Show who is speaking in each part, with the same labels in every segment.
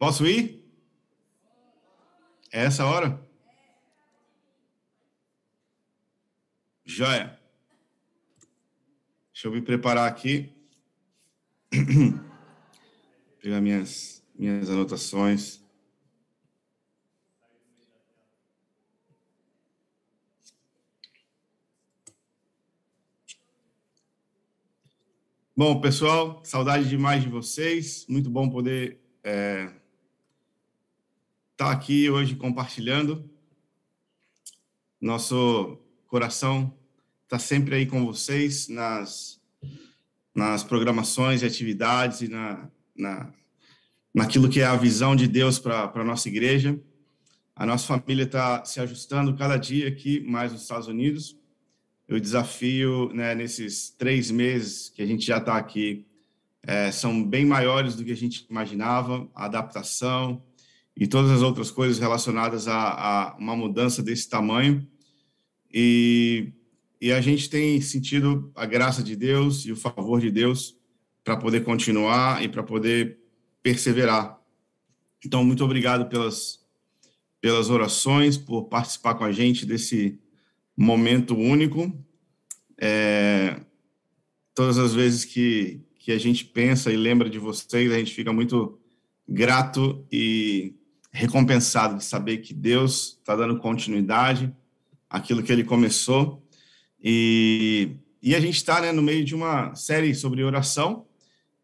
Speaker 1: Posso ir? É essa hora? Joia. Deixa eu me preparar aqui. Pegar minhas, minhas anotações. Bom, pessoal, saudade demais de vocês. Muito bom poder é, tá aqui hoje compartilhando. Nosso coração está sempre aí com vocês nas, nas programações e atividades e na, na, naquilo que é a visão de Deus para a nossa igreja. A nossa família está se ajustando cada dia aqui mais nos Estados Unidos o desafio né, nesses três meses que a gente já está aqui é, são bem maiores do que a gente imaginava, a adaptação e todas as outras coisas relacionadas a, a uma mudança desse tamanho. E, e a gente tem sentido a graça de Deus e o favor de Deus para poder continuar e para poder perseverar. Então, muito obrigado pelas, pelas orações, por participar com a gente desse momento único. É, todas as vezes que, que a gente pensa e lembra de vocês, a gente fica muito grato e recompensado de saber que Deus está dando continuidade àquilo que Ele começou. E, e a gente está né, no meio de uma série sobre oração.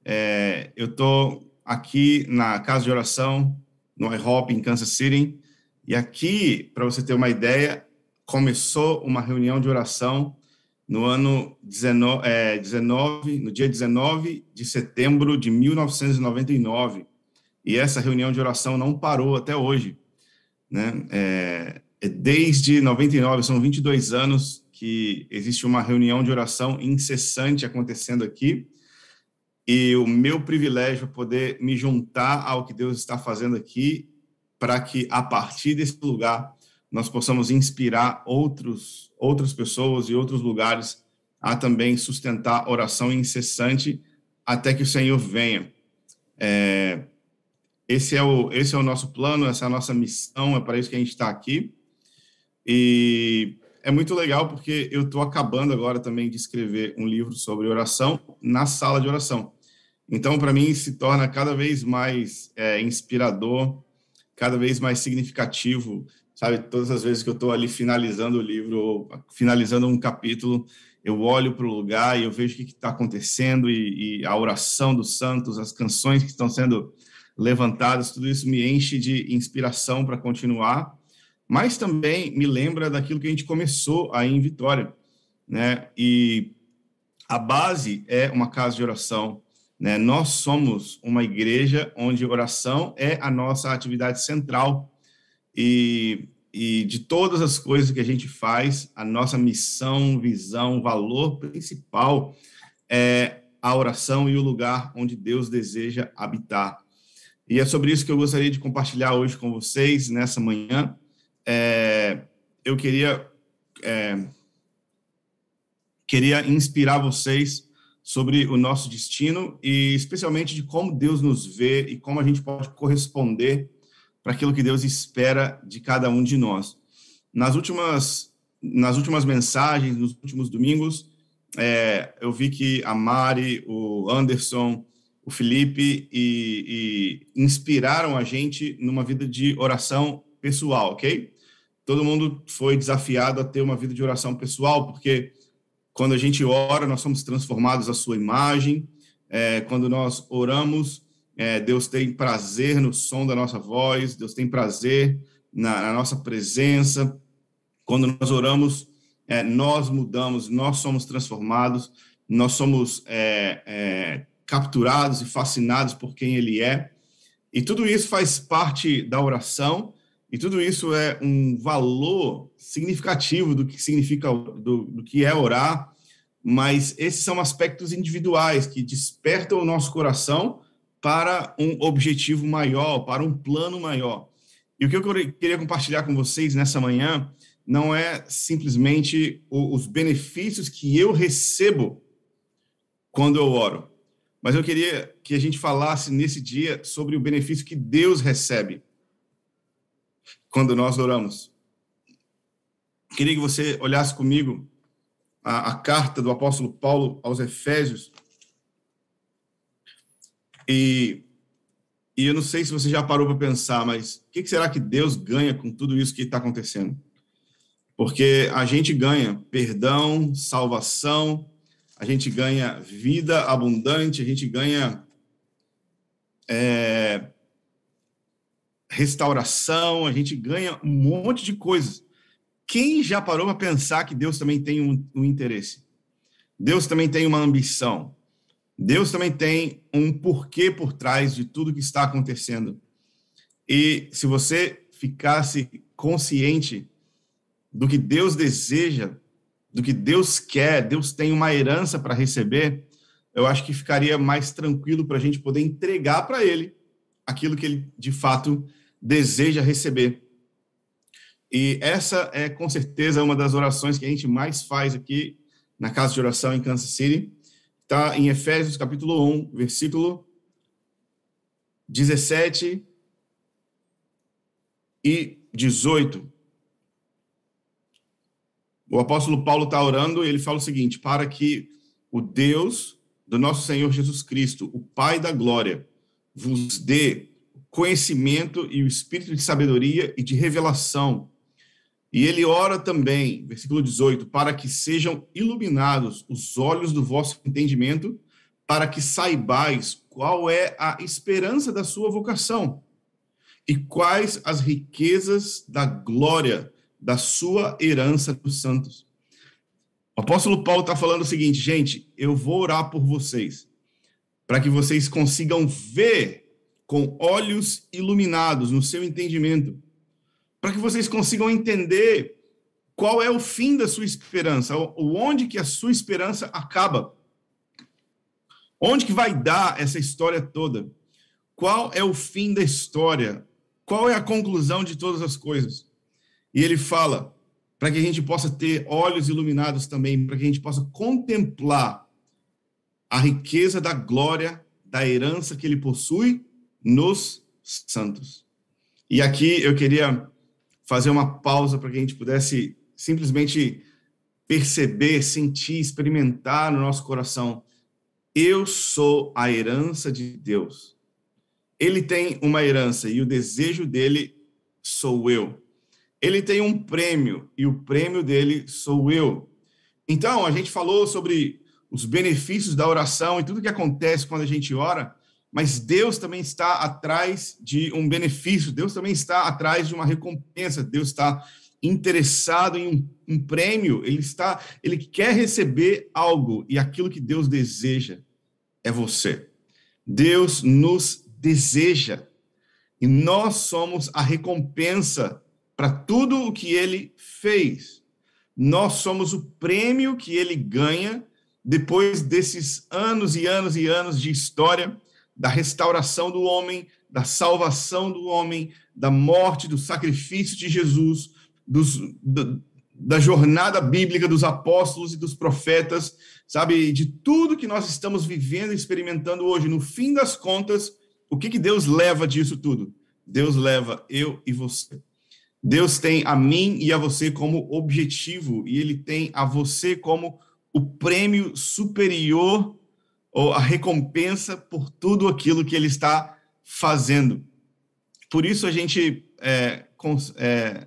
Speaker 1: É, eu estou aqui na casa de oração, no IHOP, em Kansas City. E aqui, para você ter uma ideia, começou uma reunião de oração no ano 19, é, 19, no dia 19 de setembro de 1999. E essa reunião de oração não parou até hoje. Né? É, é desde 99, são 22 anos que existe uma reunião de oração incessante acontecendo aqui. E o meu privilégio é poder me juntar ao que Deus está fazendo aqui, para que a partir desse lugar nós possamos inspirar outros, outras pessoas e outros lugares a também sustentar oração incessante até que o Senhor venha. É, esse, é o, esse é o nosso plano, essa é a nossa missão, é para isso que a gente está aqui. E é muito legal porque eu estou acabando agora também de escrever um livro sobre oração na sala de oração. Então, para mim, se torna cada vez mais é, inspirador, cada vez mais significativo sabe? Todas as vezes que eu estou ali finalizando o livro, finalizando um capítulo, eu olho para o lugar e eu vejo o que está acontecendo e, e, a oração dos santos, as canções que estão sendo levantadas, tudo isso me enche de inspiração para continuar, mas também me lembra daquilo que a gente começou aí em Vitória, né? E a base é uma casa de oração, né? Nós somos uma igreja onde oração é a nossa atividade central e, e de todas as coisas que a gente faz, a nossa missão, visão, valor principal é a oração e o lugar onde Deus deseja habitar. E é sobre isso que eu gostaria de compartilhar hoje com vocês nessa manhã. É, eu queria é, queria inspirar vocês sobre o nosso destino e especialmente de como Deus nos vê e como a gente pode corresponder para aquilo que Deus espera de cada um de nós. Nas últimas, nas últimas mensagens, nos últimos domingos, é, eu vi que a Mari, o Anderson, o Felipe e, e inspiraram a gente numa vida de oração pessoal, ok? Todo mundo foi desafiado a ter uma vida de oração pessoal, porque quando a gente ora, nós somos transformados à sua imagem. É, quando nós oramos, é, Deus tem prazer no som da nossa voz, Deus tem prazer na, na nossa presença. Quando nós oramos, é, nós mudamos, nós somos transformados, nós somos é, é, capturados e fascinados por quem Ele é. E tudo isso faz parte da oração, e tudo isso é um valor significativo do que significa, do, do que é orar, mas esses são aspectos individuais que despertam o nosso coração para um objetivo maior, para um plano maior. E o que eu queria compartilhar com vocês nessa manhã não é simplesmente os benefícios que eu recebo quando eu oro, mas eu queria que a gente falasse nesse dia sobre o benefício que Deus recebe quando nós oramos. Queria que você olhasse comigo a, a carta do apóstolo Paulo aos Efésios. E, e eu não sei se você já parou para pensar, mas o que, que será que Deus ganha com tudo isso que está acontecendo? Porque a gente ganha perdão, salvação, a gente ganha vida abundante, a gente ganha é, restauração, a gente ganha um monte de coisas. Quem já parou para pensar que Deus também tem um, um interesse? Deus também tem uma ambição. Deus também tem um porquê por trás de tudo que está acontecendo. E se você ficasse consciente do que Deus deseja, do que Deus quer, Deus tem uma herança para receber, eu acho que ficaria mais tranquilo para a gente poder entregar para Ele aquilo que Ele de fato deseja receber. E essa é com certeza uma das orações que a gente mais faz aqui na casa de oração em Kansas City. Está em Efésios capítulo 1, versículo 17 e 18 o apóstolo Paulo está orando e ele fala o seguinte: para que o Deus do nosso Senhor Jesus Cristo, o Pai da glória, vos dê conhecimento e o espírito de sabedoria e de revelação. E ele ora também, versículo 18, para que sejam iluminados os olhos do vosso entendimento, para que saibais qual é a esperança da sua vocação e quais as riquezas da glória da sua herança dos santos. O apóstolo Paulo está falando o seguinte, gente, eu vou orar por vocês, para que vocês consigam ver com olhos iluminados no seu entendimento, para que vocês consigam entender qual é o fim da sua esperança, onde que a sua esperança acaba. Onde que vai dar essa história toda? Qual é o fim da história? Qual é a conclusão de todas as coisas? E ele fala para que a gente possa ter olhos iluminados também, para que a gente possa contemplar a riqueza da glória, da herança que ele possui nos santos. E aqui eu queria fazer uma pausa para que a gente pudesse simplesmente perceber, sentir, experimentar no nosso coração. Eu sou a herança de Deus. Ele tem uma herança e o desejo dele sou eu ele tem um prêmio e o prêmio dele sou eu. Então, a gente falou sobre os benefícios da oração e tudo que acontece quando a gente ora, mas Deus também está atrás de um benefício, Deus também está atrás de uma recompensa, Deus está interessado em um, um prêmio, ele está, ele quer receber algo e aquilo que Deus deseja é você. Deus nos deseja e nós somos a recompensa para tudo o que ele fez. Nós somos o prêmio que ele ganha depois desses anos e anos e anos de história da restauração do homem, da salvação do homem, da morte, do sacrifício de Jesus, dos, da, da jornada bíblica dos apóstolos e dos profetas, sabe, de tudo que nós estamos vivendo e experimentando hoje. No fim das contas, o que, que Deus leva disso tudo? Deus leva eu e você. Deus tem a mim e a você como objetivo, e ele tem a você como o prêmio superior ou a recompensa por tudo aquilo que ele está fazendo. Por isso a gente é, é,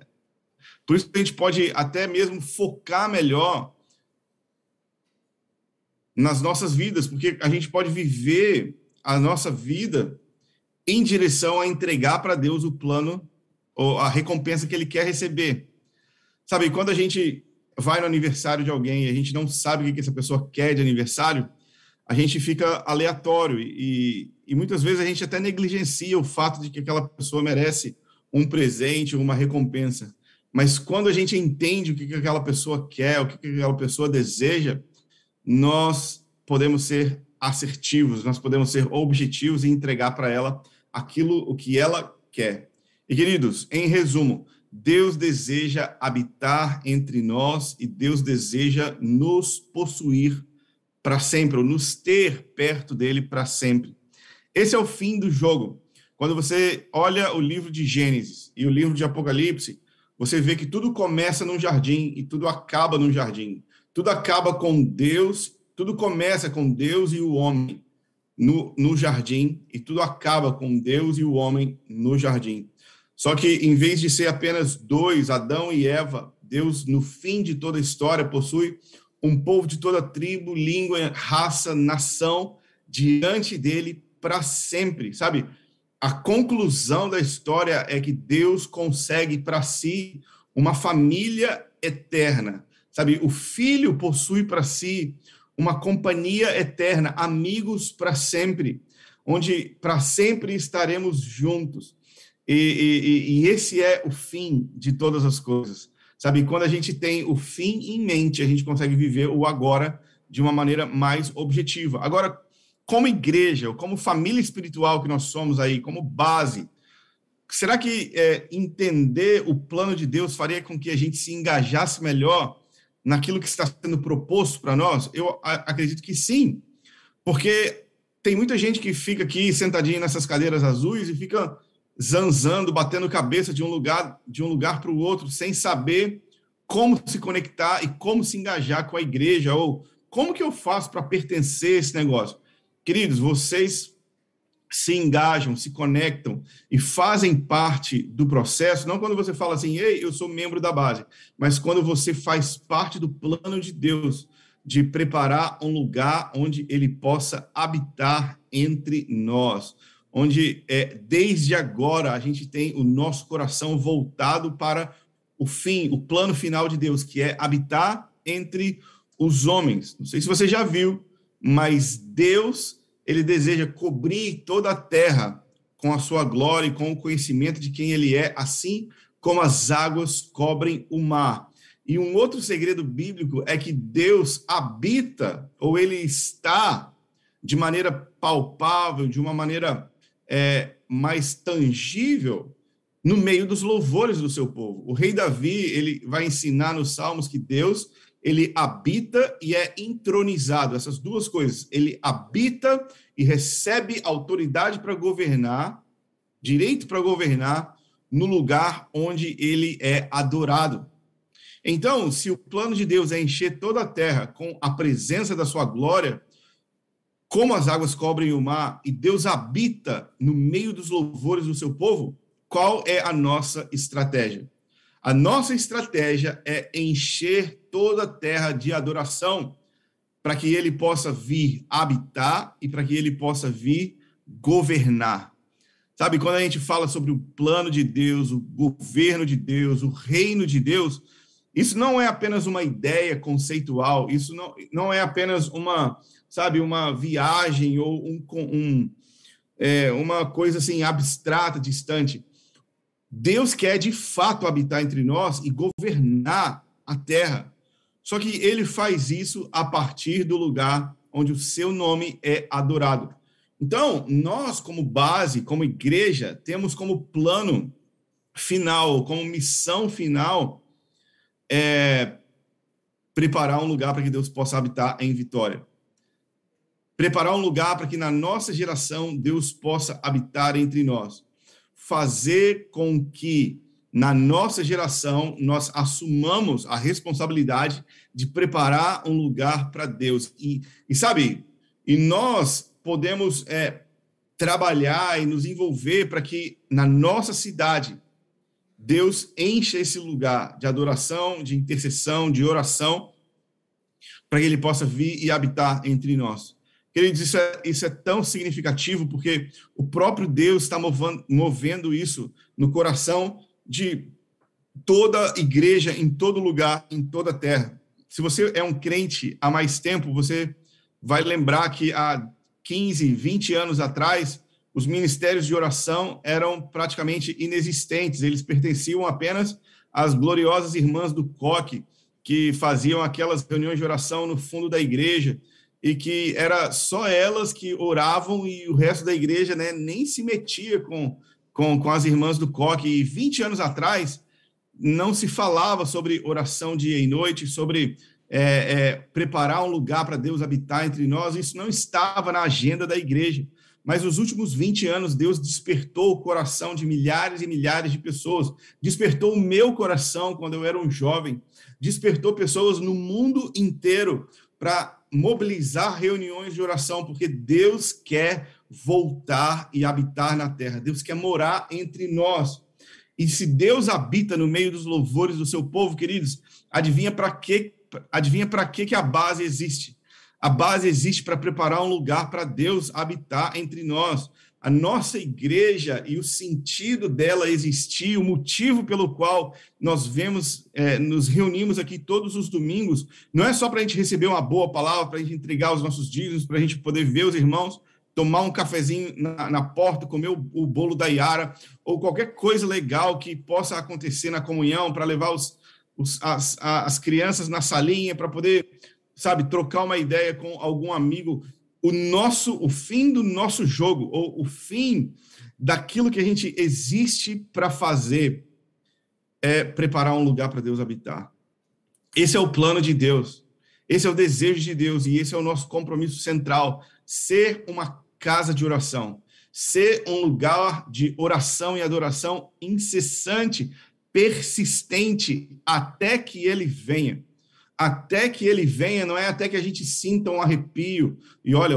Speaker 1: por isso a gente pode até mesmo focar melhor nas nossas vidas, porque a gente pode viver a nossa vida em direção a entregar para Deus o plano ou a recompensa que ele quer receber. Sabe, quando a gente vai no aniversário de alguém e a gente não sabe o que essa pessoa quer de aniversário, a gente fica aleatório e, e muitas vezes a gente até negligencia o fato de que aquela pessoa merece um presente, uma recompensa. Mas quando a gente entende o que aquela pessoa quer, o que aquela pessoa deseja, nós podemos ser assertivos, nós podemos ser objetivos e entregar para ela aquilo o que ela quer. E queridos, em resumo, Deus deseja habitar entre nós e Deus deseja nos possuir para sempre, ou nos ter perto dele para sempre. Esse é o fim do jogo. Quando você olha o livro de Gênesis e o livro de Apocalipse, você vê que tudo começa num jardim e tudo acaba num jardim. Tudo acaba com Deus, tudo começa com Deus e o homem no, no jardim, e tudo acaba com Deus e o homem no jardim. Só que, em vez de ser apenas dois, Adão e Eva, Deus, no fim de toda a história, possui um povo de toda tribo, língua, raça, nação, diante dele para sempre, sabe? A conclusão da história é que Deus consegue para si uma família eterna, sabe? O filho possui para si uma companhia eterna, amigos para sempre, onde para sempre estaremos juntos. E, e, e, esse é o fim de todas as coisas. Sabe, quando a gente tem o fim em mente, a gente consegue viver o agora de uma maneira mais objetiva. Agora, como igreja, como família espiritual que nós somos aí, como base, será que é, entender o plano de Deus faria com que a gente se engajasse melhor naquilo que está sendo proposto para nós? Eu acredito que sim, porque tem muita gente que fica aqui sentadinho nessas cadeiras azuis e fica zanzando, batendo cabeça de um lugar de um lugar para o outro, sem saber como se conectar e como se engajar com a igreja ou como que eu faço para pertencer a esse negócio. Queridos, vocês se engajam, se conectam e fazem parte do processo, não quando você fala assim, ei, eu sou membro da base, mas quando você faz parte do plano de Deus de preparar um lugar onde ele possa habitar entre nós, onde é, desde agora a gente tem o nosso coração voltado para o fim, o plano final de Deus, que é habitar entre os homens. Não sei se você já viu, mas Deus ele deseja cobrir toda a terra com a sua glória e com o conhecimento de quem ele é, assim como as águas cobrem o mar. E um outro segredo bíblico é que Deus habita, ou ele está de maneira palpável, de uma maneira é, mais tangível, no meio dos louvores do seu povo. O rei Davi, ele vai ensinar nos Salmos que Deus ele habita e é entronizado, essas duas coisas. Ele habita e recebe autoridade para governar, direito para governar, no lugar onde ele é adorado. Então, se o plano de Deus é encher toda a terra com a presença da sua glória, como as águas cobrem o mar, e Deus habita no meio dos louvores do seu povo, qual é a nossa estratégia? A nossa estratégia é encher toda a terra de adoração, para que ele possa vir habitar e para que ele possa vir governar. Sabe, quando a gente fala sobre o plano de Deus, o governo de Deus, o reino de Deus, isso não é apenas uma ideia conceitual, isso não, não é apenas uma, sabe, uma viagem ou um, um é, uma coisa assim abstrata, distante. Deus quer de fato habitar entre nós e governar a terra. Só que ele faz isso a partir do lugar onde o seu nome é adorado. Então, nós, como base, como igreja, temos como plano final, como missão final, é preparar um lugar para que Deus possa habitar em Vitória. Preparar um lugar para que na nossa geração Deus possa habitar entre nós fazer com que na nossa geração nós assumamos a responsabilidade de preparar um lugar para Deus. E, e, sabe, e nós podemos é, trabalhar e nos envolver para que na nossa cidade Deus encha esse lugar de adoração, de intercessão, de oração, para que ele possa vir e habitar entre nós. Queridos, isso é, isso é tão significativo porque o próprio Deus está movendo, movendo isso no coração de toda igreja, em todo lugar, em toda a terra. Se você é um crente há mais tempo, você vai lembrar que há 15, 20 anos atrás, os ministérios de oração eram praticamente inexistentes, eles pertenciam apenas às gloriosas irmãs do coque, que faziam aquelas reuniões de oração no fundo da igreja, e que era só elas que oravam e o resto da igreja né, nem se metia com, com, com as irmãs do coque. E 20 anos atrás, não se falava sobre oração dia e noite, sobre é, é, preparar um lugar para Deus habitar entre nós, isso não estava na agenda da igreja. Mas nos últimos 20 anos, Deus despertou o coração de milhares e milhares de pessoas. Despertou o meu coração quando eu era um jovem. Despertou pessoas no mundo inteiro para mobilizar reuniões de oração, porque Deus quer voltar e habitar na terra. Deus quer morar entre nós. E se Deus habita no meio dos louvores do seu povo, queridos, adivinha para que adivinha para que que a base existe? A base existe para preparar um lugar para Deus habitar entre nós. A nossa igreja e o sentido dela existir, o motivo pelo qual nós vemos, é, nos reunimos aqui todos os domingos, não é só para a gente receber uma boa palavra, para a gente entregar os nossos dízimos, para a gente poder ver os irmãos, tomar um cafezinho na, na porta, comer o, o, bolo da Iara, ou qualquer coisa legal que possa acontecer na comunhão, para levar os, os, as, as crianças na salinha, para poder, sabe, trocar uma ideia com algum amigo. O nosso, o fim do nosso jogo, ou o fim daquilo que a gente existe para fazer, é preparar um lugar para Deus habitar. Esse é o plano de Deus. Esse é o desejo de Deus e esse é o nosso compromisso central, ser uma casa de oração, ser um lugar de oração e adoração incessante, persistente, até que ele venha. Até que ele venha, não é até que a gente sinta um arrepio e olha,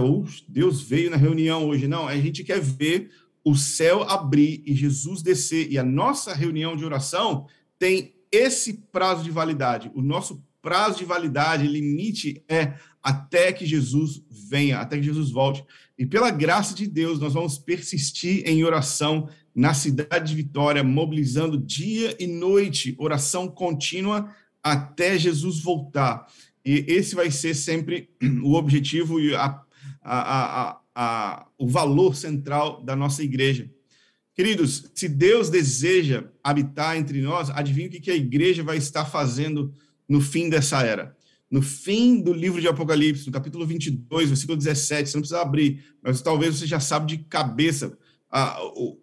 Speaker 1: Deus veio na reunião hoje. Não, a gente quer ver o céu abrir e Jesus descer. E a nossa reunião de oração tem esse prazo de validade. O nosso prazo de validade, limite é até que Jesus venha, até que Jesus volte. E pela graça de Deus, nós vamos persistir em oração na cidade de Vitória, mobilizando dia e noite, oração contínua até Jesus voltar. E esse vai ser sempre o objetivo e a, a, a, o valor central da nossa igreja. Queridos, se Deus deseja habitar entre nós, adivinha o que a igreja vai estar fazendo no fim dessa era? no fim do livro de Apocalipse, no capítulo 22, versículo 17, você não precisa abrir, mas talvez você já sabe de cabeça. O,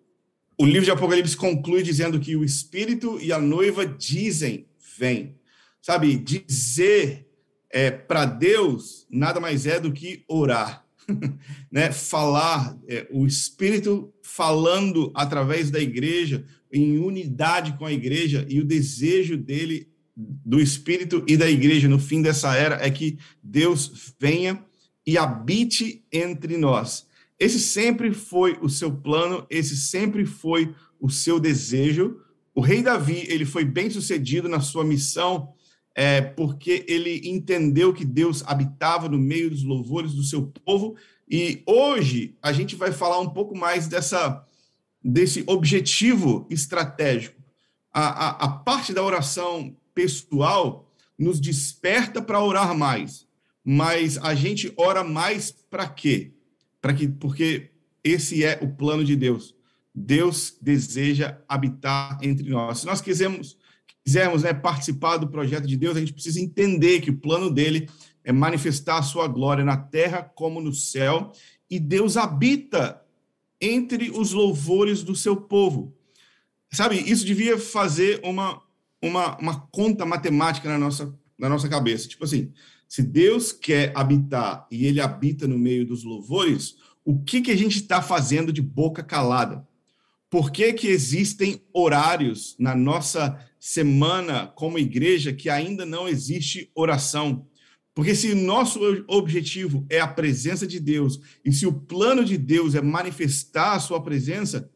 Speaker 1: o livro de Apocalipse conclui dizendo que o Espírito e a noiva dizem, vem. Sabe, dizer é, para Deus nada mais é do que orar. né? Falar, é, o Espírito falando através da igreja, em unidade com a igreja, e o desejo dele do Espírito e da igreja no fim dessa era é que Deus venha e habite entre nós. Esse sempre foi o seu plano, esse sempre foi o seu desejo. O rei Davi, ele foi bem sucedido na sua missão, é, porque ele entendeu que Deus habitava no meio dos louvores do seu povo. E hoje a gente vai falar um pouco mais dessa, desse objetivo estratégico. A, a, a parte da oração pessoal nos desperta para orar mais, mas a gente ora mais para quê? Para que porque esse é o plano de Deus. Deus deseja habitar entre nós. Se nós quisermos, quisermos né, participar do projeto de Deus, a gente precisa entender que o plano dele é manifestar a sua glória na terra como no céu, e Deus habita entre os louvores do seu povo. Sabe, isso devia fazer uma, uma, uma conta matemática na nossa, na nossa cabeça. Tipo assim, se Deus quer habitar e ele habita no meio dos louvores, o que, que a gente está fazendo de boca calada? Por que, que existem horários na nossa semana como igreja que ainda não existe oração? Porque se nosso objetivo é a presença de Deus e se o plano de Deus é manifestar a sua presença,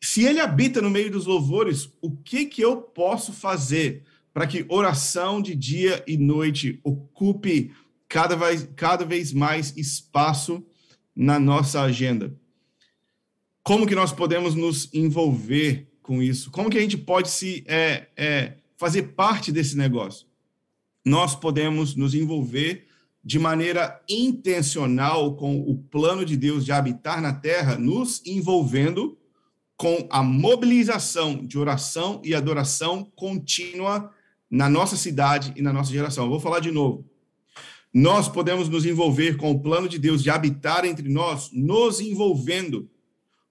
Speaker 1: se ele habita no meio dos louvores, o que que eu posso fazer para que oração de dia e noite ocupe cada vez, cada vez mais espaço na nossa agenda? Como que nós podemos nos envolver com isso? Como que a gente pode se é, é, fazer parte desse negócio? Nós podemos nos envolver de maneira intencional com o plano de Deus de habitar na terra, nos envolvendo com a mobilização de oração e adoração contínua na nossa cidade e na nossa geração. Eu vou falar de novo. Nós podemos nos envolver com o plano de Deus de habitar entre nós, nos envolvendo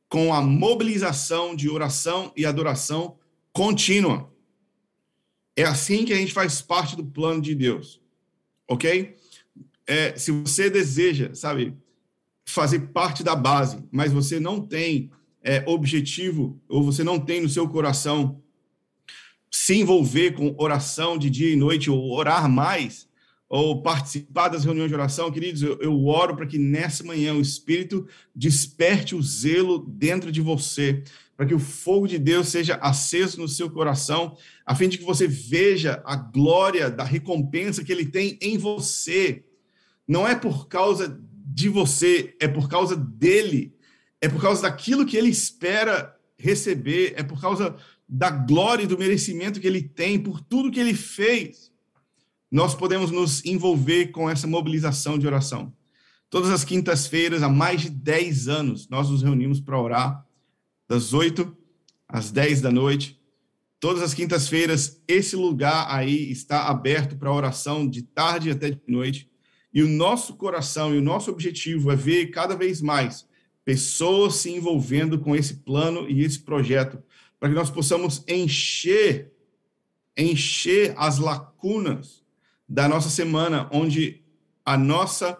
Speaker 1: com a mobilização de oração e adoração contínua. É assim que a gente faz parte do plano de Deus. ok? É, se você deseja, sabe, fazer parte da base, mas você não tem é, objetivo, ou você não tem no seu coração se envolver com oração de dia e noite, ou orar mais, ou participar das reuniões de oração, queridos, eu, eu oro para que nessa manhã o Espírito desperte o zelo dentro de você, para que o fogo de Deus seja aceso no seu coração, a fim de que você veja a glória da recompensa que ele tem em você. Não é por causa de você, é por causa dele, é por causa daquilo que ele espera receber, é por causa da glória e do merecimento que ele tem por tudo que ele fez nós podemos nos envolver com essa mobilização de oração. Todas as quintas-feiras, há mais de 10 anos, nós nos reunimos para orar, das 8 às 10 da noite. Todas as quintas-feiras, esse lugar aí está aberto para oração de tarde até de noite. E o nosso coração e o nosso objetivo é ver cada vez mais pessoas se envolvendo com esse plano e esse projeto, para que nós possamos encher, encher as lacunas da nossa semana, onde a nossa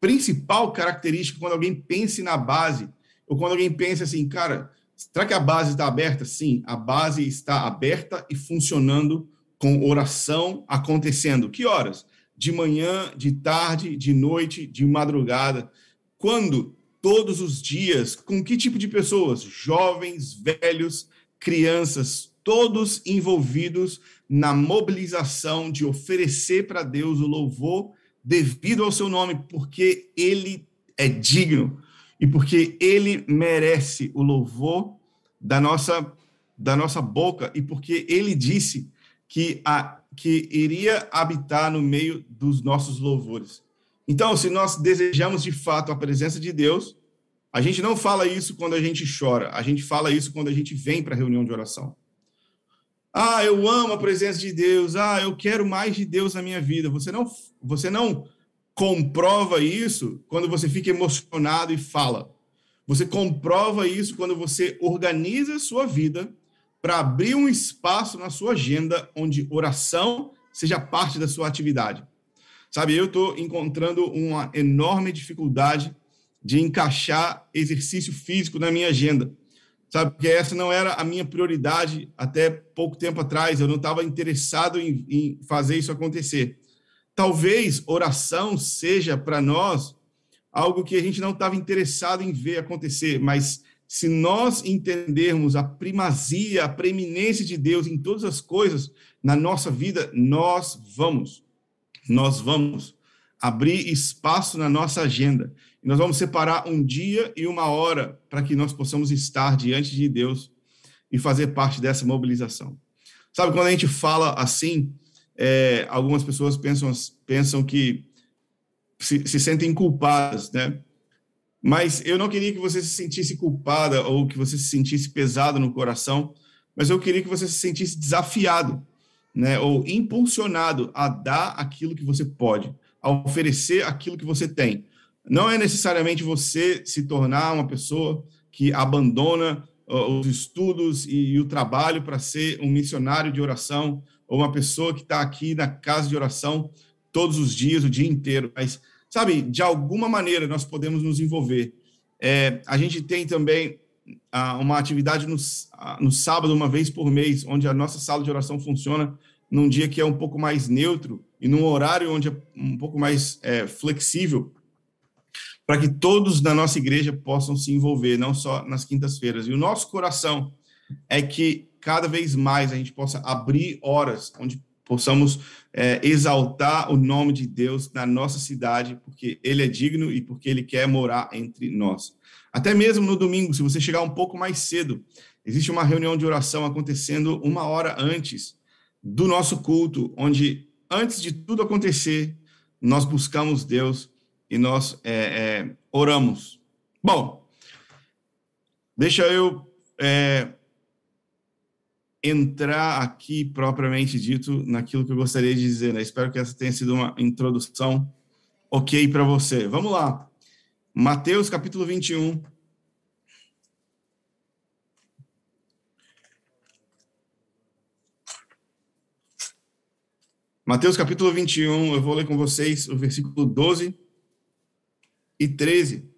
Speaker 1: principal característica, quando alguém pense na base, ou quando alguém pensa assim, cara, será que a base está aberta? Sim, a base está aberta e funcionando com oração acontecendo. Que horas? De manhã, de tarde, de noite, de madrugada. Quando? Todos os dias. Com que tipo de pessoas? Jovens, velhos, crianças, todos envolvidos na mobilização de oferecer para Deus o louvor devido ao seu nome, porque ele é digno e porque ele merece o louvor da nossa da nossa boca e porque ele disse que a que iria habitar no meio dos nossos louvores. Então, se nós desejamos de fato a presença de Deus, a gente não fala isso quando a gente chora, a gente fala isso quando a gente vem para a reunião de oração. Ah, eu amo a presença de Deus. Ah, eu quero mais de Deus na minha vida. Você não, você não comprova isso quando você fica emocionado e fala. Você comprova isso quando você organiza a sua vida para abrir um espaço na sua agenda onde oração seja parte da sua atividade. Sabe, eu estou encontrando uma enorme dificuldade de encaixar exercício físico na minha agenda sabe? Porque essa não era a minha prioridade até pouco tempo atrás. Eu não estava interessado em, em, fazer isso acontecer. Talvez oração seja para nós algo que a gente não estava interessado em ver acontecer, mas se nós entendermos a primazia, a preeminência de Deus em todas as coisas na nossa vida, nós vamos, nós vamos abrir espaço na nossa agenda e nós vamos separar um dia e uma hora para que nós possamos estar diante de Deus e fazer parte dessa mobilização. Sabe, quando a gente fala assim, é, algumas pessoas pensam, pensam que se, se sentem culpadas, né? Mas eu não queria que você se sentisse culpada ou que você se sentisse pesado no coração, mas eu queria que você se sentisse desafiado, né? Ou impulsionado a dar aquilo que você pode, a oferecer aquilo que você tem. Não é necessariamente você se tornar uma pessoa que abandona os estudos e, o trabalho para ser um missionário de oração ou uma pessoa que está aqui na casa de oração todos os dias, o dia inteiro. Mas, sabe, de alguma maneira nós podemos nos envolver. É, a gente tem também uma atividade no, no sábado, uma vez por mês, onde a nossa sala de oração funciona num dia que é um pouco mais neutro e num horário onde é um pouco mais é, flexível para que todos da nossa igreja possam se envolver, não só nas quintas-feiras. E o nosso coração é que cada vez mais a gente possa abrir horas onde possamos é, exaltar o nome de Deus na nossa cidade, porque Ele é digno e porque Ele quer morar entre nós. Até mesmo no domingo, se você chegar um pouco mais cedo, existe uma reunião de oração acontecendo uma hora antes do nosso culto, onde antes de tudo acontecer, nós buscamos Deus e nós é, é, oramos. Bom, deixa eu é, entrar aqui propriamente dito naquilo que eu gostaria de dizer. Né? Espero que essa tenha sido uma introdução ok para você. Vamos lá. Mateus capítulo 21. Mateus capítulo 21, eu vou ler com vocês o versículo 12 e 13.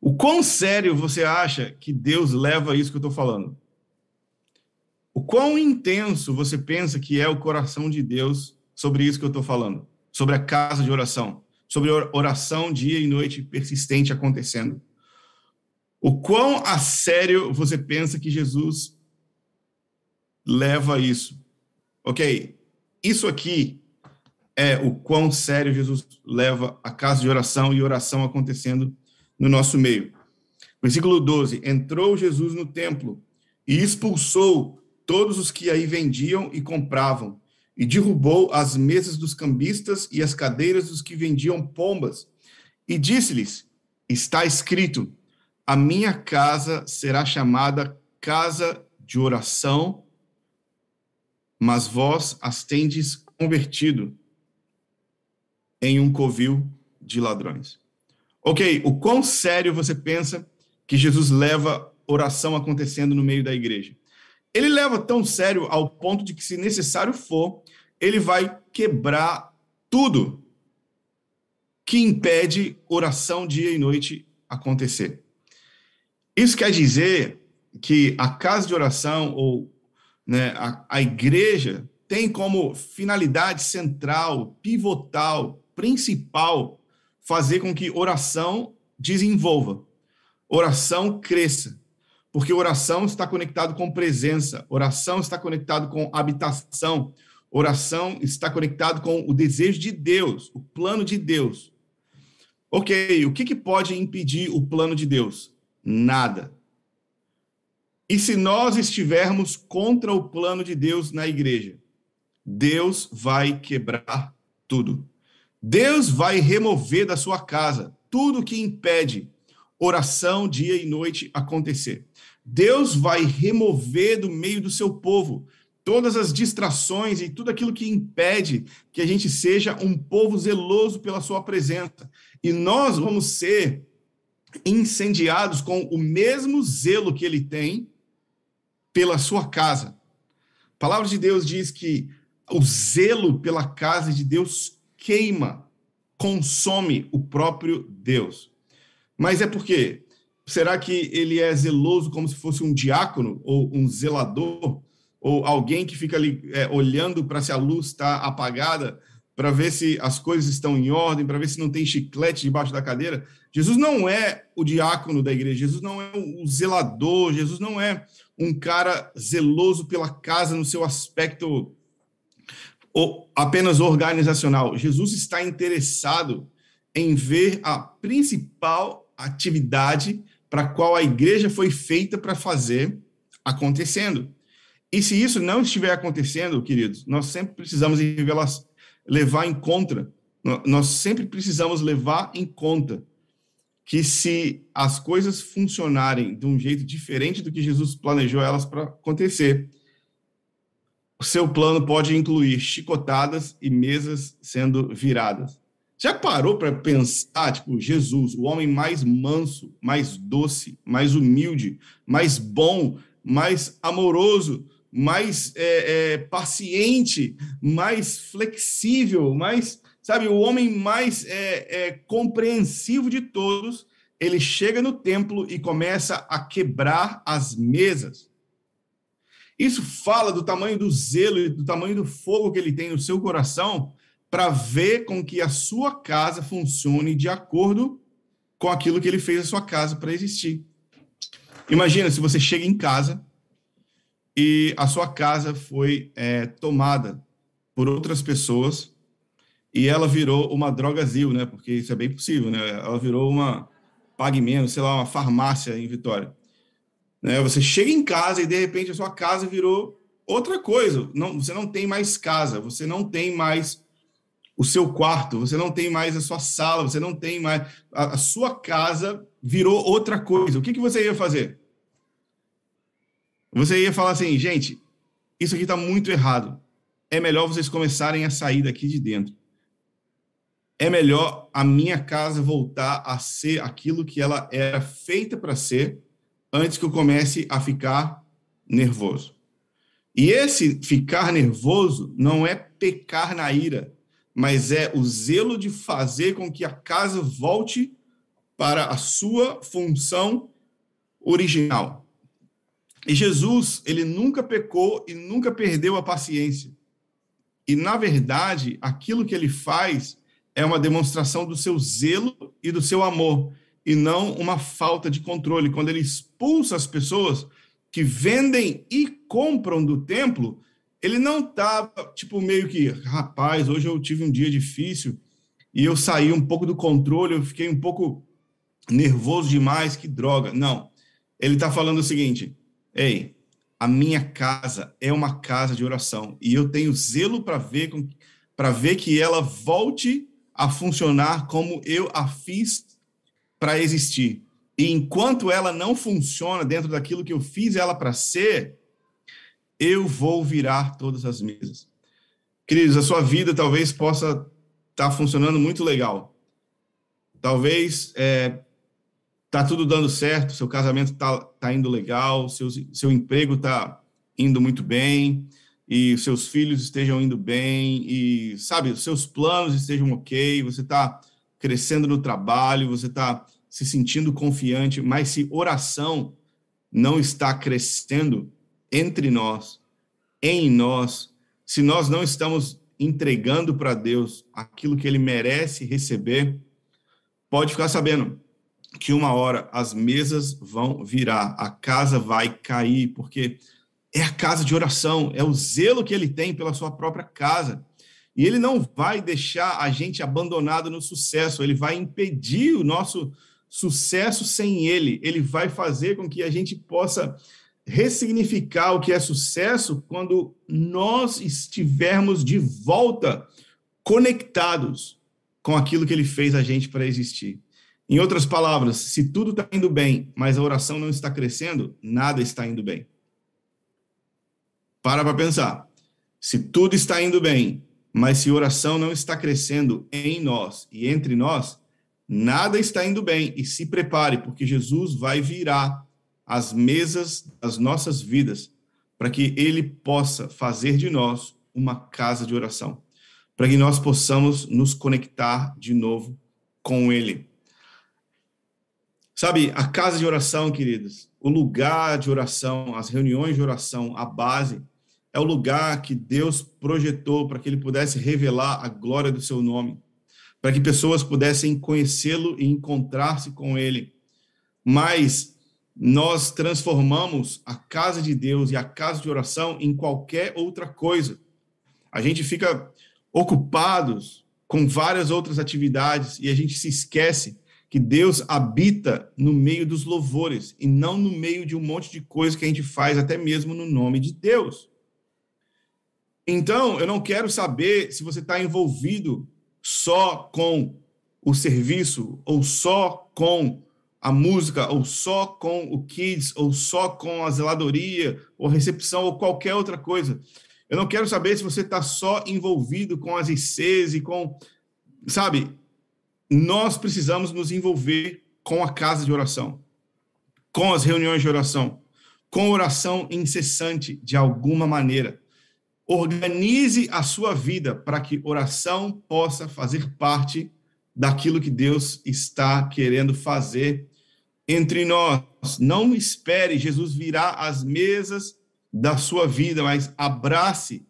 Speaker 1: O quão sério você acha que Deus leva isso que eu estou falando? O quão intenso você pensa que é o coração de Deus sobre isso que eu estou falando? Sobre a casa de oração, sobre oração dia e noite persistente acontecendo. O quão a sério você pensa que Jesus leva isso? Ok, isso aqui é o quão sério Jesus leva a casa de oração e oração acontecendo no nosso meio. Versículo 12: Entrou Jesus no templo e expulsou todos os que aí vendiam e compravam, e derrubou as mesas dos cambistas e as cadeiras dos que vendiam pombas, e disse-lhes: Está escrito: A minha casa será chamada casa de oração, mas vós as tendes convertido em um covil de ladrões. Ok, o quão sério você pensa que Jesus leva oração acontecendo no meio da igreja? Ele leva tão sério ao ponto de que, se necessário for, ele vai quebrar tudo que impede oração dia e noite acontecer. Isso quer dizer que a casa de oração ou né, a, a igreja tem como finalidade central, pivotal, principal fazer com que oração desenvolva, oração cresça, porque oração está conectado com presença, oração está conectado com habitação, oração está conectado com o desejo de Deus, o plano de Deus. Ok, o que, que pode impedir o plano de Deus? Nada. E se nós estivermos contra o plano de Deus na igreja, Deus vai quebrar tudo. Deus vai remover da sua casa tudo que impede oração dia e noite acontecer. Deus vai remover do meio do seu povo todas as distrações e tudo aquilo que impede que a gente seja um povo zeloso pela sua presença. E nós vamos ser incendiados com o mesmo zelo que ele tem pela sua casa. A palavra de Deus diz que o zelo pela casa de Deus queima, consome o próprio Deus. Mas é porque será que ele é zeloso como se fosse um diácono ou um zelador ou alguém que fica ali é, olhando para se a luz está apagada para ver se as coisas estão em ordem, para ver se não tem chiclete debaixo da cadeira. Jesus não é o diácono da igreja, Jesus não é o zelador, Jesus não é um cara zeloso pela casa no seu aspecto apenas organizacional. Jesus está interessado em ver a principal atividade para a qual a igreja foi feita para fazer acontecendo. E se isso não estiver acontecendo, queridos, nós sempre precisamos levar em conta, nós sempre precisamos levar em conta que se as coisas funcionarem de um jeito diferente do que Jesus planejou elas para acontecer, o seu plano pode incluir chicotadas e mesas sendo viradas. Já parou para pensar, tipo, Jesus, o homem mais manso, mais doce, mais humilde, mais bom, mais amoroso, mais é, é, paciente, mais flexível, mais, sabe, o homem mais é, é compreensivo de todos, ele chega no templo e começa a quebrar as mesas. Isso fala do tamanho do zelo e do tamanho do fogo que ele tem no seu coração para ver com que a sua casa funcione de acordo com aquilo que ele fez a sua casa para existir. Imagina se você chega em casa e a sua casa foi é, tomada por outras pessoas e ela virou uma drogazil, né? Porque isso é bem possível, né? Ela virou uma pague menos, sei lá, uma farmácia em Vitória. Né? Você chega em casa e de repente a sua casa virou outra coisa. Não, você não tem mais casa, você não tem mais o seu quarto, você não tem mais a sua sala, você não tem mais. A, a sua casa virou outra coisa. O que, que você ia fazer? Você ia falar assim, gente, isso aqui está muito errado. É melhor vocês começarem a sair daqui de dentro. é melhor a minha casa voltar a ser aquilo que ela era feita para ser antes que eu comece a ficar nervoso. E esse ficar nervoso não é pecar na ira, mas é o zelo de fazer com que a casa volte para a sua função original. E Jesus, ele nunca pecou e nunca perdeu a paciência. E, na verdade, aquilo que ele faz é uma demonstração do seu zelo e do seu amor, e não uma falta de controle. Quando ele expulsa as pessoas que vendem e compram do templo, ele não estava, tipo, meio que, rapaz, hoje eu tive um dia difícil e eu saí um pouco do controle, eu fiquei um pouco nervoso demais, que droga. Não. Ele está falando o seguinte: ei, a minha casa é uma casa de oração e eu tenho zelo para ver para ver que ela volte a funcionar como eu a fiz para existir. E enquanto ela não funciona dentro daquilo que eu fiz ela para ser, eu vou virar todas as mesas. Queridos, a sua vida talvez possa estar tá funcionando muito legal. Talvez é, tá tudo dando certo, seu casamento tá, tá indo legal, seu, seu emprego tá indo muito bem, e seus filhos estejam indo bem, e, sabe, seus planos estejam ok, você está crescendo no trabalho, você está se sentindo confiante, mas se oração não está crescendo, entre nós, em nós, se nós não estamos entregando para Deus aquilo que ele merece receber, pode ficar sabendo que uma hora as mesas vão virar, a casa vai cair, porque é a casa de oração, é o zelo que ele tem pela sua própria casa. E ele não vai deixar a gente abandonado no sucesso, ele vai impedir o nosso sucesso sem ele. Ele vai fazer com que a gente possa ressignificar o que é sucesso quando nós estivermos de volta conectados com aquilo que ele fez a gente para existir. Em outras palavras, se tudo está indo bem, mas a oração não está crescendo, nada está indo bem. Para para pensar. Se tudo está indo bem, mas se oração não está crescendo em nós e entre nós, nada está indo bem. E se prepare, porque Jesus vai virar as mesas das nossas vidas, para que Ele possa fazer de nós uma casa de oração, para que nós possamos nos conectar de novo com Ele. Sabe, a casa de oração, queridos, o lugar de oração, as reuniões de oração, a base, é o lugar que Deus projetou para que Ele pudesse revelar a glória do Seu nome, para que pessoas pudessem conhecê-lo e encontrar-se com Ele. Mas nós transformamos a casa de Deus e a casa de oração em qualquer outra coisa. A gente fica ocupados com várias outras atividades e a gente se esquece que Deus habita no meio dos louvores e não no meio de um monte de coisa que a gente faz até mesmo no nome de Deus. Então, eu não quero saber se você está envolvido só com o serviço ou só com a música, ou só com o kids, ou só com a zeladoria, ou recepção, ou qualquer outra coisa. Eu não quero saber se você está só envolvido com as ICs e com. Sabe? Nós precisamos nos envolver com a casa de oração, com as reuniões de oração, com oração incessante, de alguma maneira. Organize a sua vida para que oração possa fazer parte daquilo que Deus está querendo fazer entre nós. Não espere Jesus virar as mesas da sua vida, mas abrace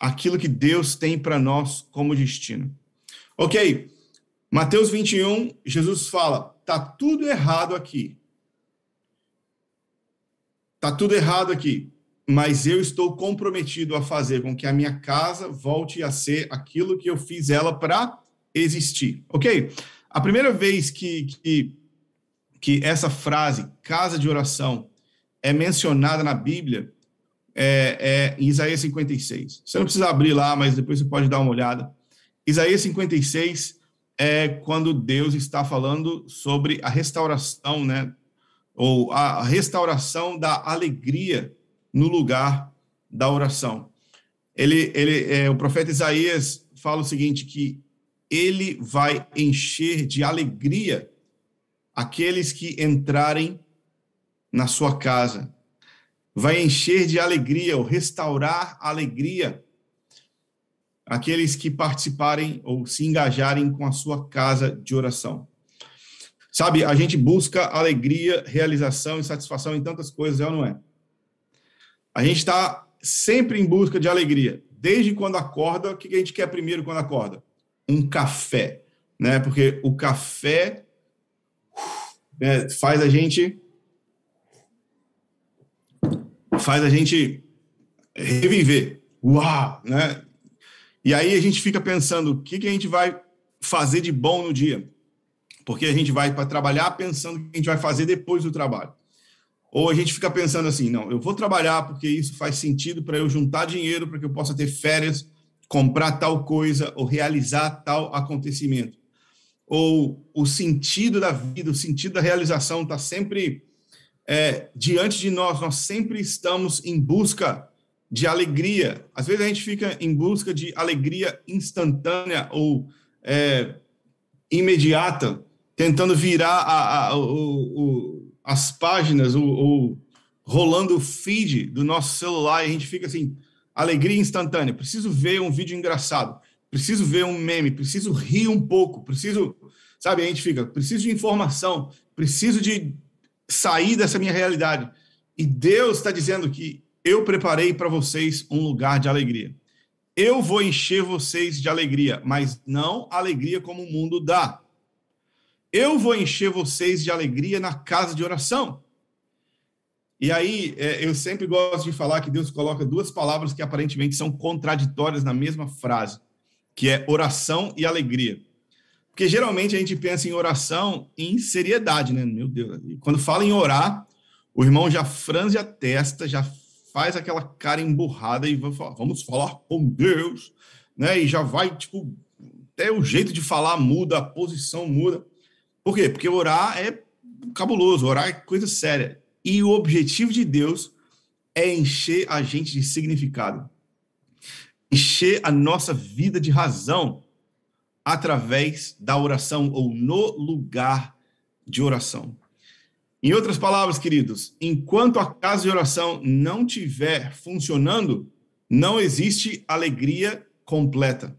Speaker 1: aquilo que Deus tem para nós como destino. Ok, Mateus 21, Jesus fala: tá tudo errado aqui. Tá tudo errado aqui, mas eu estou comprometido a fazer com que a minha casa volte a ser aquilo que eu fiz ela para existir. Ok? A primeira vez que, que que essa frase, casa de oração, é mencionada na Bíblia é, é, em Isaías 56. Você não precisa abrir lá, mas depois você pode dar uma olhada. Isaías 56 é quando Deus está falando sobre a restauração, né? Ou a restauração da alegria no lugar da oração. Ele, ele, é, o profeta Isaías fala o seguinte: que ele vai encher de alegria aqueles que entrarem na sua casa. Vai encher de alegria, ou restaurar a alegria aqueles que participarem ou se engajarem com a sua casa de oração. Sabe, a gente busca alegria, realização e satisfação em tantas coisas, é ou não é? A gente está sempre em busca de alegria. Desde quando acorda, o que a gente quer primeiro quando acorda? Um café, né? Porque o café né, faz a gente faz a gente reviver. Uau, né? E aí a gente fica pensando o que, que a gente vai fazer de bom no dia. Porque a gente vai para trabalhar pensando o que a gente vai fazer depois do trabalho. Ou a gente fica pensando assim, não, eu vou trabalhar porque isso faz sentido para eu juntar dinheiro para que eu possa ter férias, comprar tal coisa ou realizar tal acontecimento. Ou o sentido da vida, o sentido da realização está sempre é, diante de nós, nós sempre estamos em busca de alegria. Às vezes a gente fica em busca de alegria instantânea ou é, imediata, tentando virar a, a, o, o, as páginas, o, o, rolando o feed do nosso celular e a gente fica assim, alegria instantânea. Preciso ver um vídeo engraçado, preciso ver um meme, preciso rir um pouco, preciso, sabe? A gente fica, preciso de informação, preciso de sair dessa minha realidade. E Deus está dizendo que eu preparei para vocês um lugar de alegria. Eu vou encher vocês de alegria, mas não alegria como o mundo dá. Eu vou encher vocês de alegria na casa de oração. E aí, é, eu sempre gosto de falar que Deus coloca duas palavras que aparentemente são contraditórias na mesma frase, que é oração e alegria. Porque geralmente a gente pensa em oração em seriedade, né? Meu Deus. Quando fala em orar, o irmão já franze a testa, já faz aquela cara emburrada e falar, vamos falar com Deus, né? E já vai, tipo, até o jeito de falar muda, a posição muda. Por quê? Porque orar é cabuloso, orar é coisa séria. E o objetivo de Deus é encher a gente de significado, encher a nossa vida de razão através da oração ou no lugar de oração. Em outras palavras, queridos, enquanto a casa de oração não estiver funcionando, não existe alegria completa.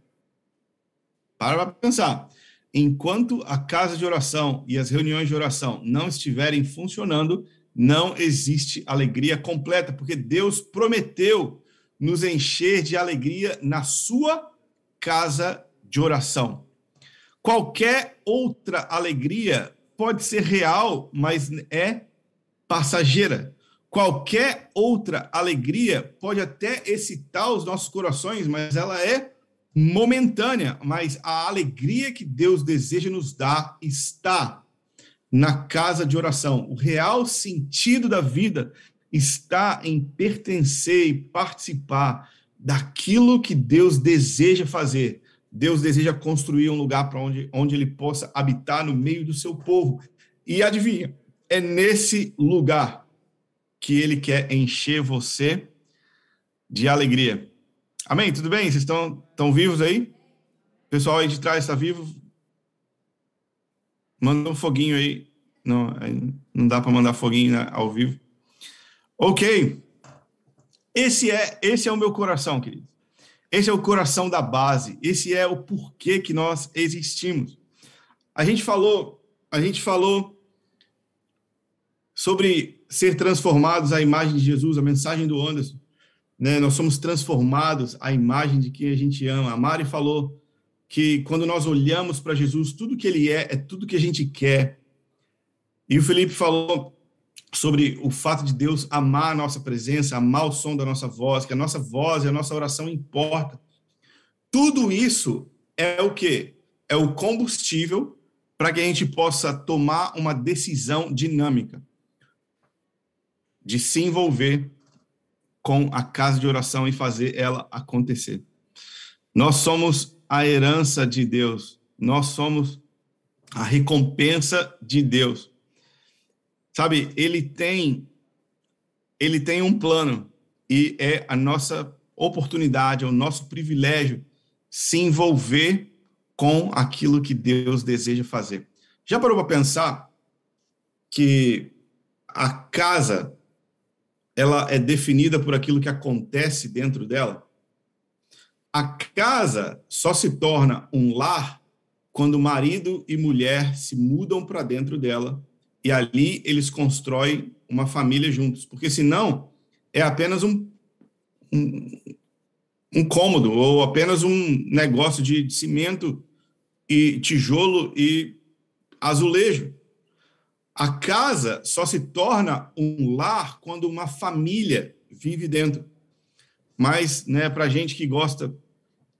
Speaker 1: Para para pensar. Enquanto a casa de oração e as reuniões de oração não estiverem funcionando, não existe alegria completa, porque Deus prometeu nos encher de alegria na sua casa de oração. Qualquer outra alegria pode ser real, mas é passageira. Qualquer outra alegria pode até excitar os nossos corações, mas ela é momentânea. Mas a alegria que Deus deseja nos dar está na casa de oração. O real sentido da vida está em pertencer e participar daquilo que Deus deseja fazer Deus deseja construir um lugar para onde, onde ele possa habitar no meio do seu povo. E adivinha, é nesse lugar que ele quer encher você de alegria. Amém? Tudo bem? Vocês estão, estão vivos aí? O pessoal aí de trás está vivo? Manda um foguinho aí. Não, não dá para mandar foguinho né, ao vivo. Ok. Esse é, esse é o meu coração, querido. Esse é o coração da base, esse é o porquê que nós existimos. A gente falou, a gente falou sobre ser transformados à imagem de Jesus, a mensagem do Anderson. Né? Nós somos transformados à imagem de quem a gente ama. A Mari falou que quando nós olhamos para Jesus, tudo que ele é é tudo que a gente quer. E o Felipe falou sobre o fato de Deus amar a nossa presença, amar o som da nossa voz, que a nossa voz e a nossa oração importa. Tudo isso é o que? É o combustível para que a gente possa tomar uma decisão dinâmica de se envolver com a casa de oração e fazer ela acontecer. Nós somos a herança de Deus, nós somos a recompensa de Deus. Sabe, ele tem ele tem um plano e é a nossa oportunidade, é o nosso privilégio se envolver com aquilo que Deus deseja fazer. Já parou para pensar que a casa ela é definida por aquilo que acontece dentro dela? A casa só se torna um lar quando marido e mulher se mudam para dentro dela e ali eles constroem uma família juntos, porque senão é apenas um, um, um cômodo ou apenas um negócio de cimento e tijolo e azulejo. A casa só se torna um lar quando uma família vive dentro. Mas, né, para gente que gosta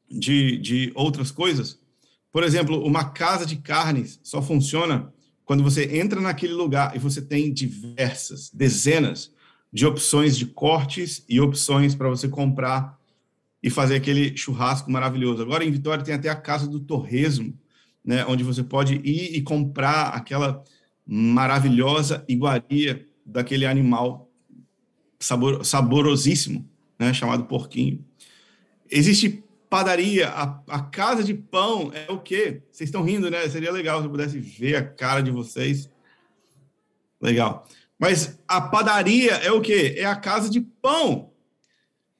Speaker 1: de, de outras coisas, por exemplo, uma casa de carnes só funciona quando você entra naquele lugar e você tem diversas, dezenas de opções de cortes e opções para você comprar e fazer aquele churrasco maravilhoso. Agora em Vitória tem até a casa do torresmo, né, onde você pode ir e comprar aquela maravilhosa iguaria daquele animal sabor, saborosíssimo, né, chamado porquinho. Existe padaria, a, a, casa de pão é o quê? Vocês estão rindo, né? Seria legal se eu pudesse ver a cara de vocês. Legal. Mas a padaria é o quê? É a casa de pão.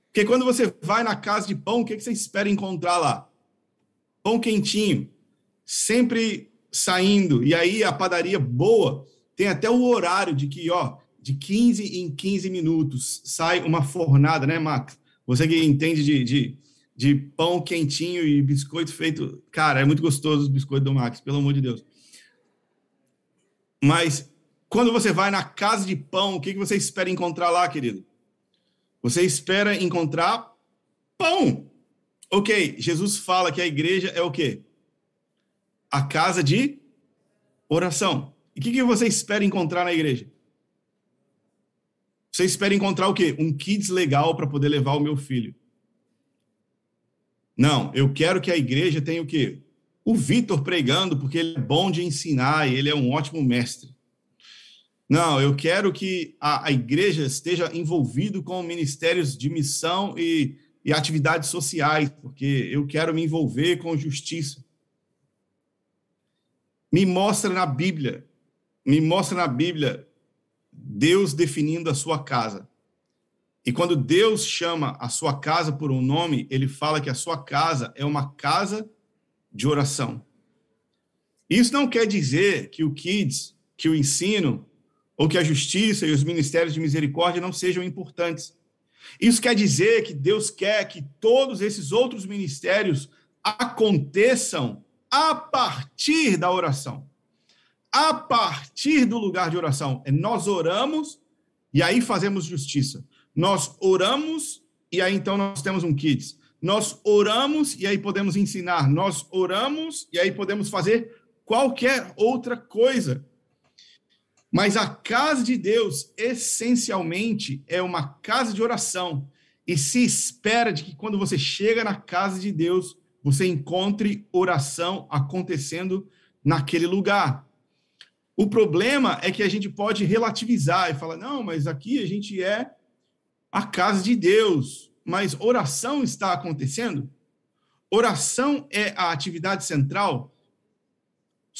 Speaker 1: Porque quando você vai na casa de pão, o que você espera encontrar lá? Pão quentinho, sempre saindo. E aí a padaria boa tem até o horário de que, ó, de 15 em 15 minutos sai uma fornada, né, Max? Você que entende de, de, de pão quentinho e biscoito feito. Cara, é muito gostoso os biscoitos do Max, pelo amor de Deus. Mas quando você vai na casa de pão, o que, que você espera encontrar lá, querido? Você espera encontrar pão. Ok, Jesus fala que a igreja é o quê? A casa de oração. E o que, que você espera encontrar na igreja? Você espera encontrar o quê? Um kids legal para poder levar o meu filho. Não, eu quero que a igreja tenha o quê? O Vitor pregando, porque ele é bom de ensinar e ele é um ótimo mestre. Não, eu quero que a, a igreja esteja envolvido com ministérios de missão e, e atividades sociais, porque eu quero me envolver com justiça. Me mostra na Bíblia, me mostra na Bíblia Deus definindo a sua casa. E quando Deus chama a sua casa por um nome, ele fala que a sua casa é uma casa de oração. Isso não quer dizer que o kids, que o ensino, ou que a justiça e os ministérios de misericórdia não sejam importantes. Isso quer dizer que Deus quer que todos esses outros ministérios aconteçam a partir da oração. A partir do lugar de oração. É nós oramos e aí fazemos justiça. Nós oramos e aí então nós temos um kids. Nós oramos e aí podemos ensinar. Nós oramos e aí podemos fazer qualquer outra coisa. Mas a casa de Deus, essencialmente, é uma casa de oração. E se espera de que quando você chega na casa de Deus, você encontre oração acontecendo naquele lugar. O problema é que a gente pode relativizar e falar: não, mas aqui a gente é a casa de Deus. Mas oração está acontecendo? Oração é a atividade central?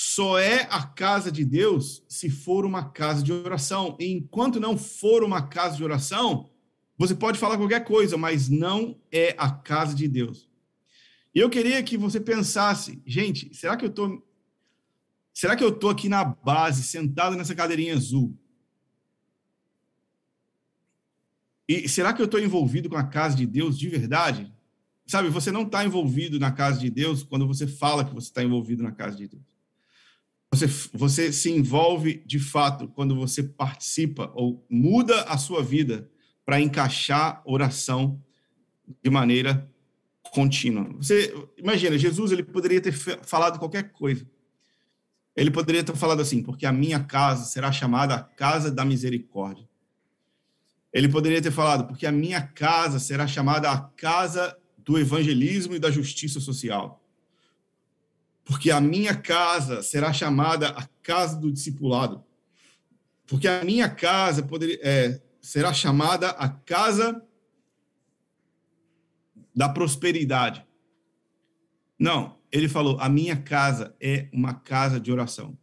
Speaker 1: só é a casa de Deus se for uma casa de oração. E enquanto não for uma casa de oração, você pode falar qualquer coisa, mas não é a casa de Deus. E eu queria que você pensasse, gente, será que eu tô Será que eu tô aqui na base, sentado nessa cadeirinha azul? E será que eu estou envolvido com a casa de Deus de verdade? Sabe, você não está envolvido na casa de Deus quando você fala que você está envolvido na casa de Deus. Você, você se envolve de fato quando você participa ou muda a sua vida para encaixar oração de maneira contínua. Você imagina, Jesus ele poderia ter falado qualquer coisa. Ele poderia ter falado assim, porque a minha casa será chamada a casa da misericórdia. Ele poderia ter falado, porque a minha casa será chamada a casa do evangelismo e da justiça social porque a minha casa será chamada a casa do discipulado, porque a minha casa poderia, é, será chamada a casa da prosperidade. Não, ele falou: A minha casa é uma casa de oração.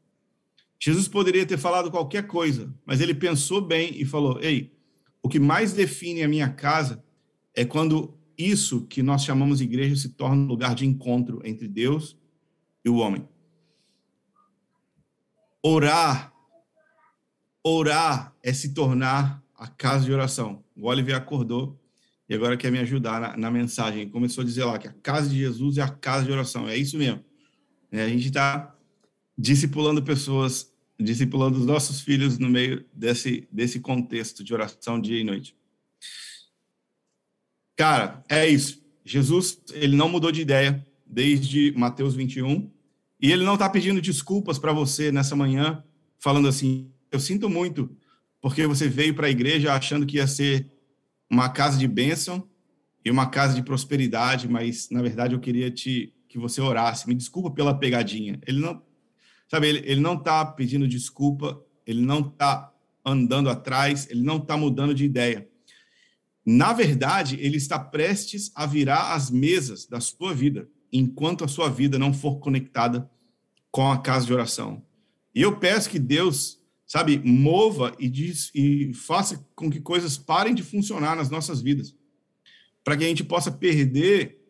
Speaker 1: Jesus poderia ter falado qualquer coisa, mas ele pensou bem e falou: Ei, o que mais define a minha casa é quando isso que nós chamamos igreja se torna um lugar de encontro entre Deus e o homem. Orar, orar é se tornar a casa de oração. O Oliver acordou e agora quer me ajudar na, na mensagem. Começou a dizer lá que a casa de Jesus é a casa de oração. É isso mesmo. É, a gente está discipulando pessoas, discipulando os nossos filhos no meio desse, desse contexto de oração dia e noite. Cara, é isso. Jesus, ele não mudou de ideia desde Mateus 21, e ele não está pedindo desculpas para você nessa manhã, falando assim: eu sinto muito, porque você veio para a igreja achando que ia ser uma casa de bênção e uma casa de prosperidade, mas na verdade eu queria te que você orasse. Me desculpa pela pegadinha. Ele não, sabe, ele, ele não está pedindo desculpa, ele não está andando atrás, ele não está mudando de ideia. Na verdade, ele está prestes a virar as mesas da sua vida, enquanto a sua vida não for conectada com a casa de oração. E eu peço que Deus, sabe, mova e, diz, e faça com que coisas parem de funcionar nas nossas vidas, para que a gente possa perder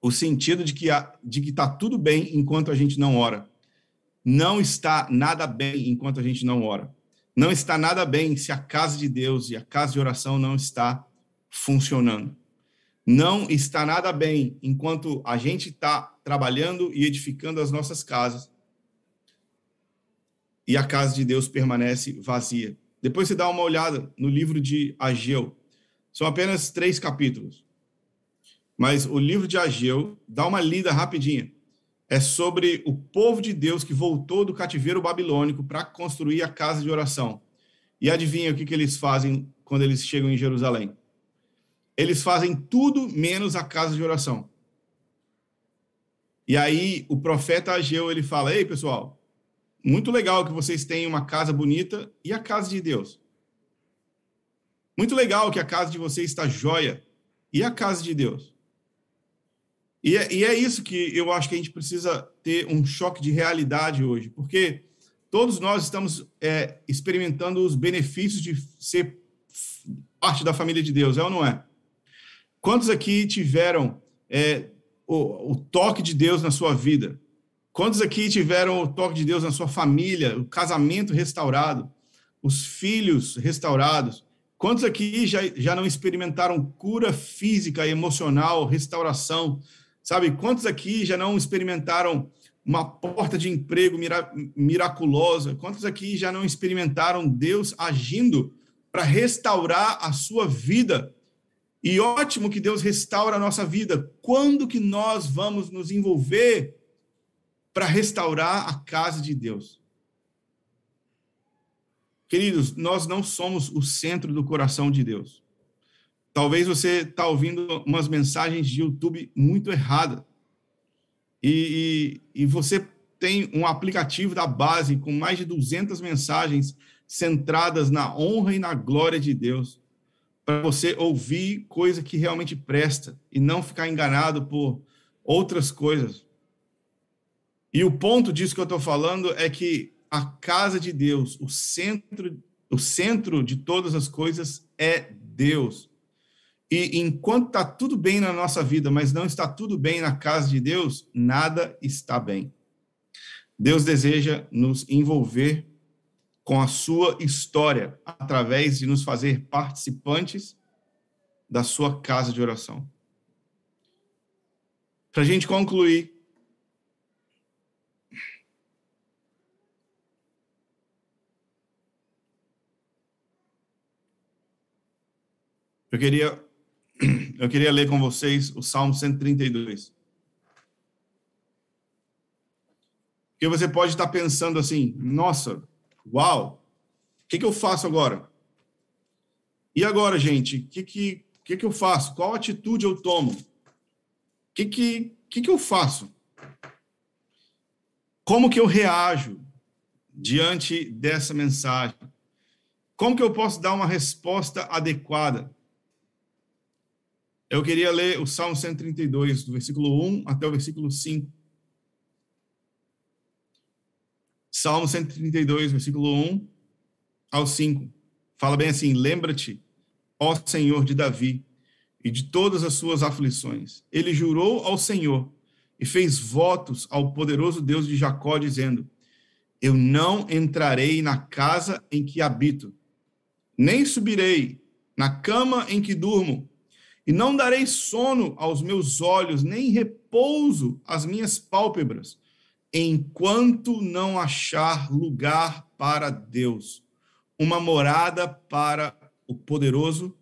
Speaker 1: o sentido de que está tudo bem enquanto a gente não ora. Não está nada bem enquanto a gente não ora. Não está nada bem se a casa de Deus e a casa de oração não está funcionando. Não está nada bem enquanto a gente está trabalhando e edificando as nossas casas e a casa de Deus permanece vazia. Depois você dá uma olhada no livro de Ageu. São apenas três capítulos. Mas o livro de Ageu, dá uma lida rapidinha é sobre o povo de Deus que voltou do cativeiro babilônico para construir a casa de oração. E adivinha o que, que eles fazem quando eles chegam em Jerusalém? Eles fazem tudo menos a casa de oração. E aí o profeta Ageu ele fala: "Ei, pessoal, muito legal que vocês têm uma casa bonita e a casa de Deus. Muito legal que a casa de vocês está joia e a casa de Deus. E é, e é isso que eu acho que a gente precisa ter um choque de realidade hoje, porque todos nós estamos é, experimentando os benefícios de ser parte da família de Deus, é ou não é? Quantos aqui tiveram é, o, o, toque de Deus na sua vida? Quantos aqui tiveram o toque de Deus na sua família, o casamento restaurado, os filhos restaurados? Quantos aqui já, já não experimentaram cura física emocional, restauração? Sabe, quantos aqui já não experimentaram uma porta de emprego miraculosa? Quantos aqui já não experimentaram Deus agindo para restaurar a sua vida? E ótimo que Deus restaura a nossa vida. Quando que nós vamos nos envolver para restaurar a casa de Deus? Queridos, nós não somos o centro do coração de Deus. Talvez você está ouvindo umas mensagens de YouTube muito erradas. E, e, e, você tem um aplicativo da base com mais de 200 mensagens centradas na honra e na glória de Deus, para você ouvir coisa que realmente presta e não ficar enganado por outras coisas. E o ponto disso que eu estou falando é que a casa de Deus, o centro, o centro de todas as coisas é Deus. E enquanto está tudo bem na nossa vida, mas não está tudo bem na casa de Deus, nada está bem. Deus deseja nos envolver com a sua história através de nos fazer participantes da sua casa de oração. Para a gente concluir, eu queria eu queria ler com vocês o Salmo 132. Porque você pode estar pensando assim: nossa, uau, o que, que eu faço agora? E agora, gente, o que, que, que, que eu faço? Qual atitude eu tomo? O que, que, que, que eu faço? Como que eu reajo diante dessa mensagem? Como que eu posso dar uma resposta adequada? Eu queria ler o Salmo 132, do versículo 1 até o versículo 5. Salmo 132, versículo 1 ao 5. Fala bem assim: Lembra-te, ó Senhor de Davi, e de todas as suas aflições. Ele jurou ao Senhor e fez votos ao poderoso Deus de Jacó, dizendo: Eu não entrarei na casa em que habito, nem subirei na cama em que durmo, e não darei sono aos meus olhos, nem repouso às minhas pálpebras, enquanto não achar lugar para Deus, uma morada para o poderoso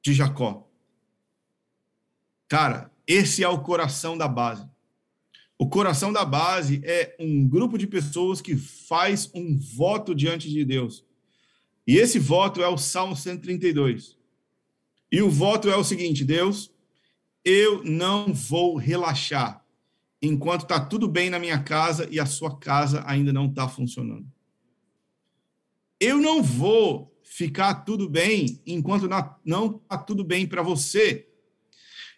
Speaker 1: de Jacó. Cara, esse é o coração da base. O coração da base é um grupo de pessoas que faz um voto diante de Deus. E esse voto é o Salmo 132. E o voto é o seguinte: Deus, eu não vou relaxar enquanto está tudo bem na minha casa e a sua casa ainda não está funcionando. Eu não vou ficar tudo bem enquanto não está tudo bem para você.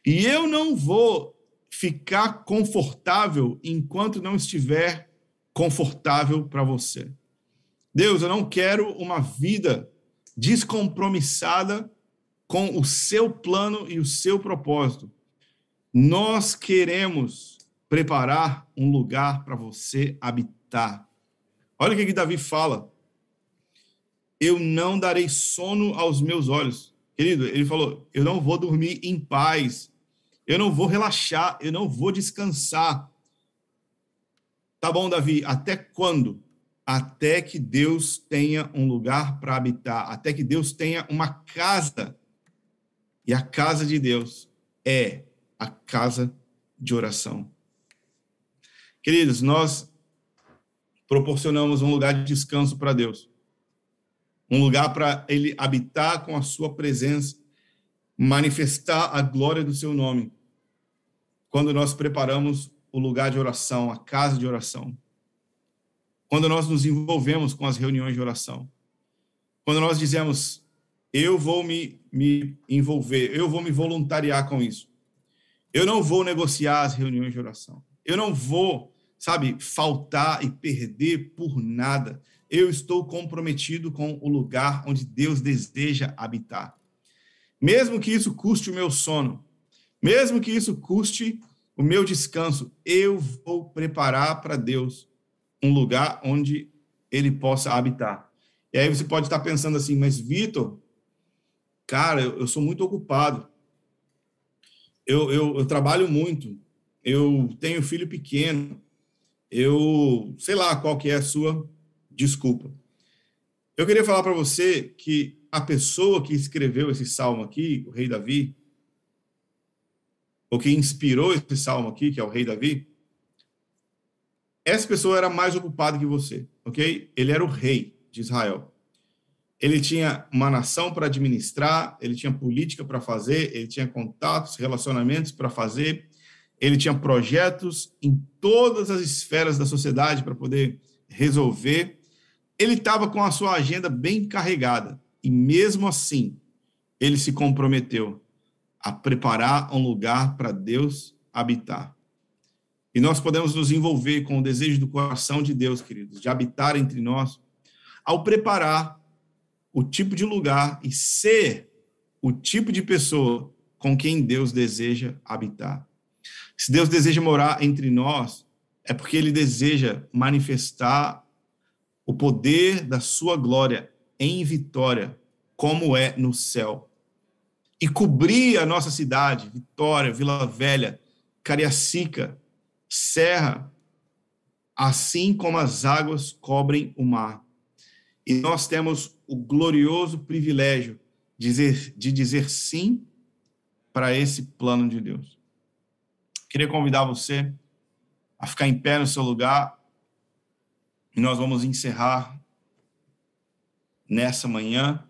Speaker 1: E eu não vou ficar confortável enquanto não estiver confortável para você. Deus, eu não quero uma vida descompromissada com o seu plano e o seu propósito. Nós queremos preparar um lugar para você habitar. Olha o que, que Davi fala. Eu não darei sono aos meus olhos. Querido, ele falou: eu não vou dormir em paz eu não vou relaxar, eu não vou descansar. Tá bom, Davi, até quando? Até que Deus tenha um lugar para habitar, até que Deus tenha uma casa. E a casa de Deus é a casa de oração. Queridos, nós proporcionamos um lugar de descanso para Deus. Um lugar para ele habitar com a sua presença manifestar a glória do seu nome quando nós preparamos o lugar de oração, a casa de oração. Quando nós nos envolvemos com as reuniões de oração. Quando nós dizemos, eu vou me, me envolver, eu vou me voluntariar com isso. Eu não vou negociar as reuniões de oração. Eu não vou, sabe, faltar e perder por nada. Eu estou comprometido com o lugar onde Deus deseja habitar mesmo que isso custe o meu sono, mesmo que isso custe o meu descanso, eu vou preparar para Deus um lugar onde ele possa habitar. E aí você pode estar pensando assim, mas Vitor, cara, eu, eu, sou muito ocupado. Eu, eu, eu trabalho muito. Eu tenho filho pequeno. Eu sei lá qual que é a sua desculpa. Eu queria falar para você que a pessoa que escreveu esse salmo aqui, o rei Davi, ou que inspirou esse salmo aqui, que é o rei Davi, essa pessoa era mais ocupada que você, ok? Ele era o rei de Israel. Ele tinha uma nação para administrar, ele tinha política para fazer, ele tinha contatos, relacionamentos para fazer, ele tinha projetos em todas as esferas da sociedade para poder resolver. Ele estava com a sua agenda bem carregada. E mesmo assim, ele se comprometeu a preparar um lugar para Deus habitar. E nós podemos nos envolver com o desejo do coração de Deus, queridos, de habitar entre nós, ao preparar o tipo de lugar e ser o tipo de pessoa com quem Deus deseja habitar. Se Deus deseja morar entre nós, é porque ele deseja manifestar o poder da sua glória em vitória, como é no céu. E cobrir a nossa cidade, Vitória, Vila Velha, Cariacica, Serra, assim como as águas cobrem o mar. E nós temos o glorioso privilégio de dizer, de dizer sim para esse plano de Deus. Queria convidar você a ficar em pé no seu lugar e nós vamos encerrar nessa manhã.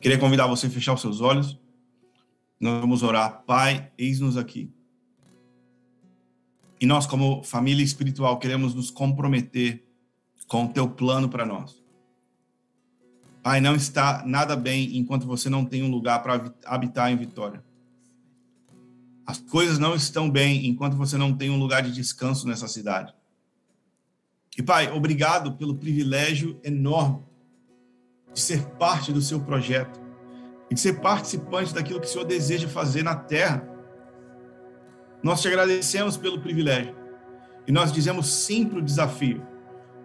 Speaker 1: Queria convidar você a fechar os seus olhos. Nós vamos orar. Pai, eis-nos aqui. E nós, como família espiritual, queremos nos comprometer com o teu plano para nós. Pai, não está nada bem enquanto você não tem um lugar para habitar em Vitória. As coisas não estão bem enquanto você não tem um lugar de descanso nessa cidade. E, Pai, obrigado pelo privilégio enorme de ser parte do seu projeto e de ser participante daquilo que o Senhor deseja fazer na terra. Nós te agradecemos pelo privilégio e nós dizemos sim para o desafio.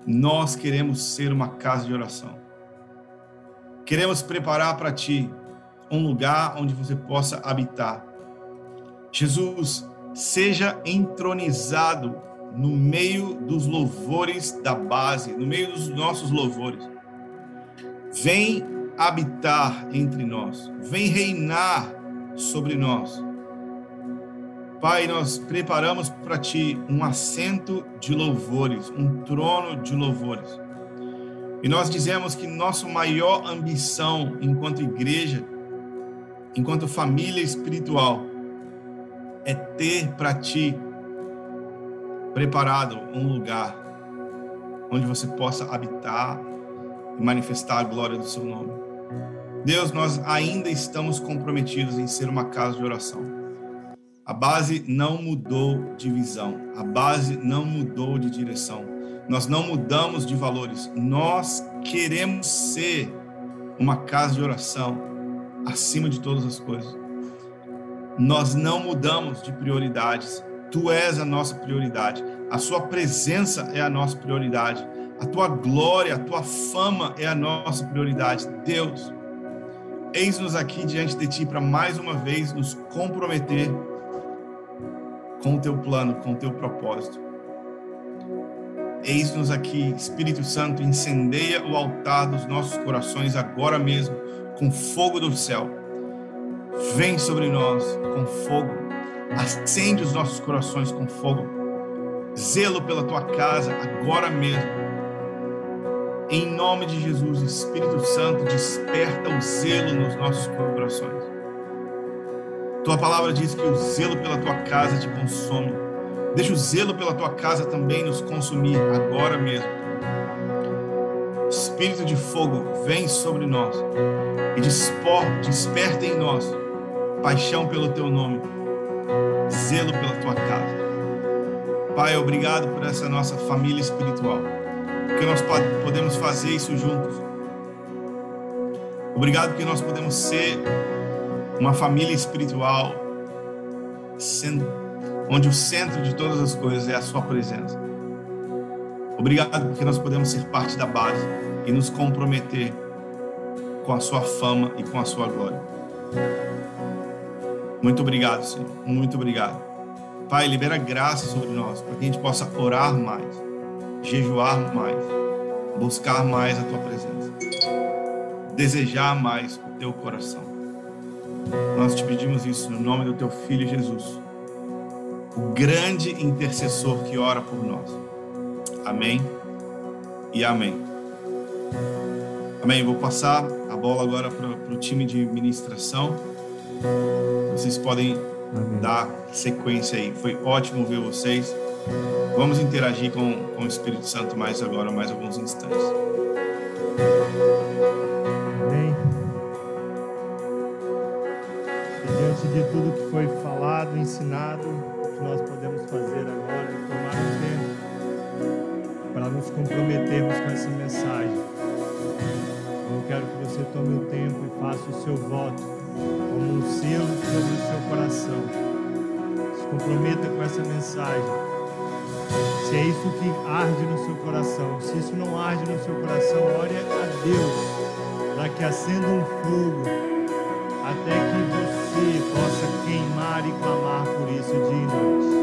Speaker 1: Nós queremos ser uma casa de oração. Queremos preparar para ti um lugar onde você possa habitar. Jesus, seja entronizado no meio dos louvores da base, no meio dos nossos louvores. Vem habitar entre nós, vem reinar sobre nós. Pai, nós preparamos para ti um assento de louvores, um trono de louvores. E nós dizemos que nossa maior ambição enquanto igreja, enquanto família espiritual, é ter para ti preparado um lugar onde você possa habitar e manifestar a glória do seu nome. Deus, nós ainda estamos comprometidos em ser uma casa de oração. A base não mudou de visão, a base não mudou de direção. Nós não mudamos de valores. Nós queremos ser uma casa de oração acima de todas as coisas. Nós não mudamos de prioridades. Tu és a nossa prioridade. A sua presença é a nossa prioridade. A tua glória, a tua fama é a nossa prioridade. Deus, eis-nos aqui diante de ti para mais uma vez nos comprometer com o teu plano, com o teu propósito. Eis-nos aqui, Espírito Santo, incendeia o altar dos nossos corações agora mesmo com fogo do céu. Vem sobre nós com fogo Acende os nossos corações com fogo. Zelo pela tua casa agora mesmo. Em nome de Jesus, Espírito Santo, desperta o zelo nos nossos corações. Tua palavra diz que o zelo pela tua casa te consome. Deixa o zelo pela tua casa também nos consumir agora mesmo. Espírito de fogo, vem sobre nós e desperta em nós paixão pelo teu nome zelo pela tua casa. Pai, obrigado por essa nossa família espiritual, que nós podemos fazer isso juntos. Obrigado que nós podemos ser uma família espiritual onde o centro de todas as coisas é a sua presença. Obrigado porque nós podemos ser parte da base e nos comprometer com a sua fama e com a sua glória. Muito obrigado, Senhor. Muito obrigado. Pai, libera graça sobre nós, para que a gente possa orar mais, jejuar mais, buscar mais a tua presença, desejar mais o teu coração. Nós te pedimos isso no nome do teu filho Jesus, o grande intercessor que ora por nós. Amém e amém. Amém. Vou passar a bola agora para o time de ministração. Vocês podem Amém. dar sequência aí. Foi ótimo ver vocês. Vamos interagir com, com o Espírito Santo mais agora, mais alguns instantes.
Speaker 2: Amém. E diante de tudo que foi falado, ensinado, o que nós podemos fazer agora é tomar um tempo para nos comprometermos com essa mensagem. Eu quero que você tome o tempo e faça o seu voto como um selo sobre o seu coração. Se comprometa com essa mensagem. Se é isso que arde no seu coração, se isso não arde no seu coração, ore a Deus para que acenda um fogo até que você possa queimar e clamar por isso dia e noite.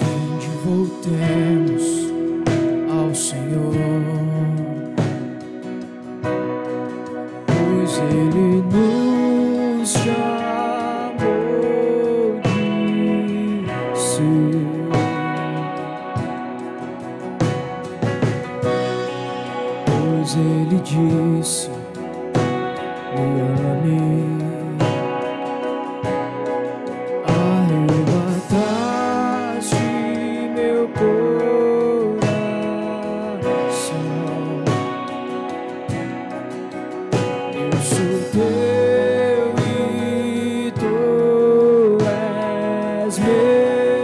Speaker 3: Vinde, voltemos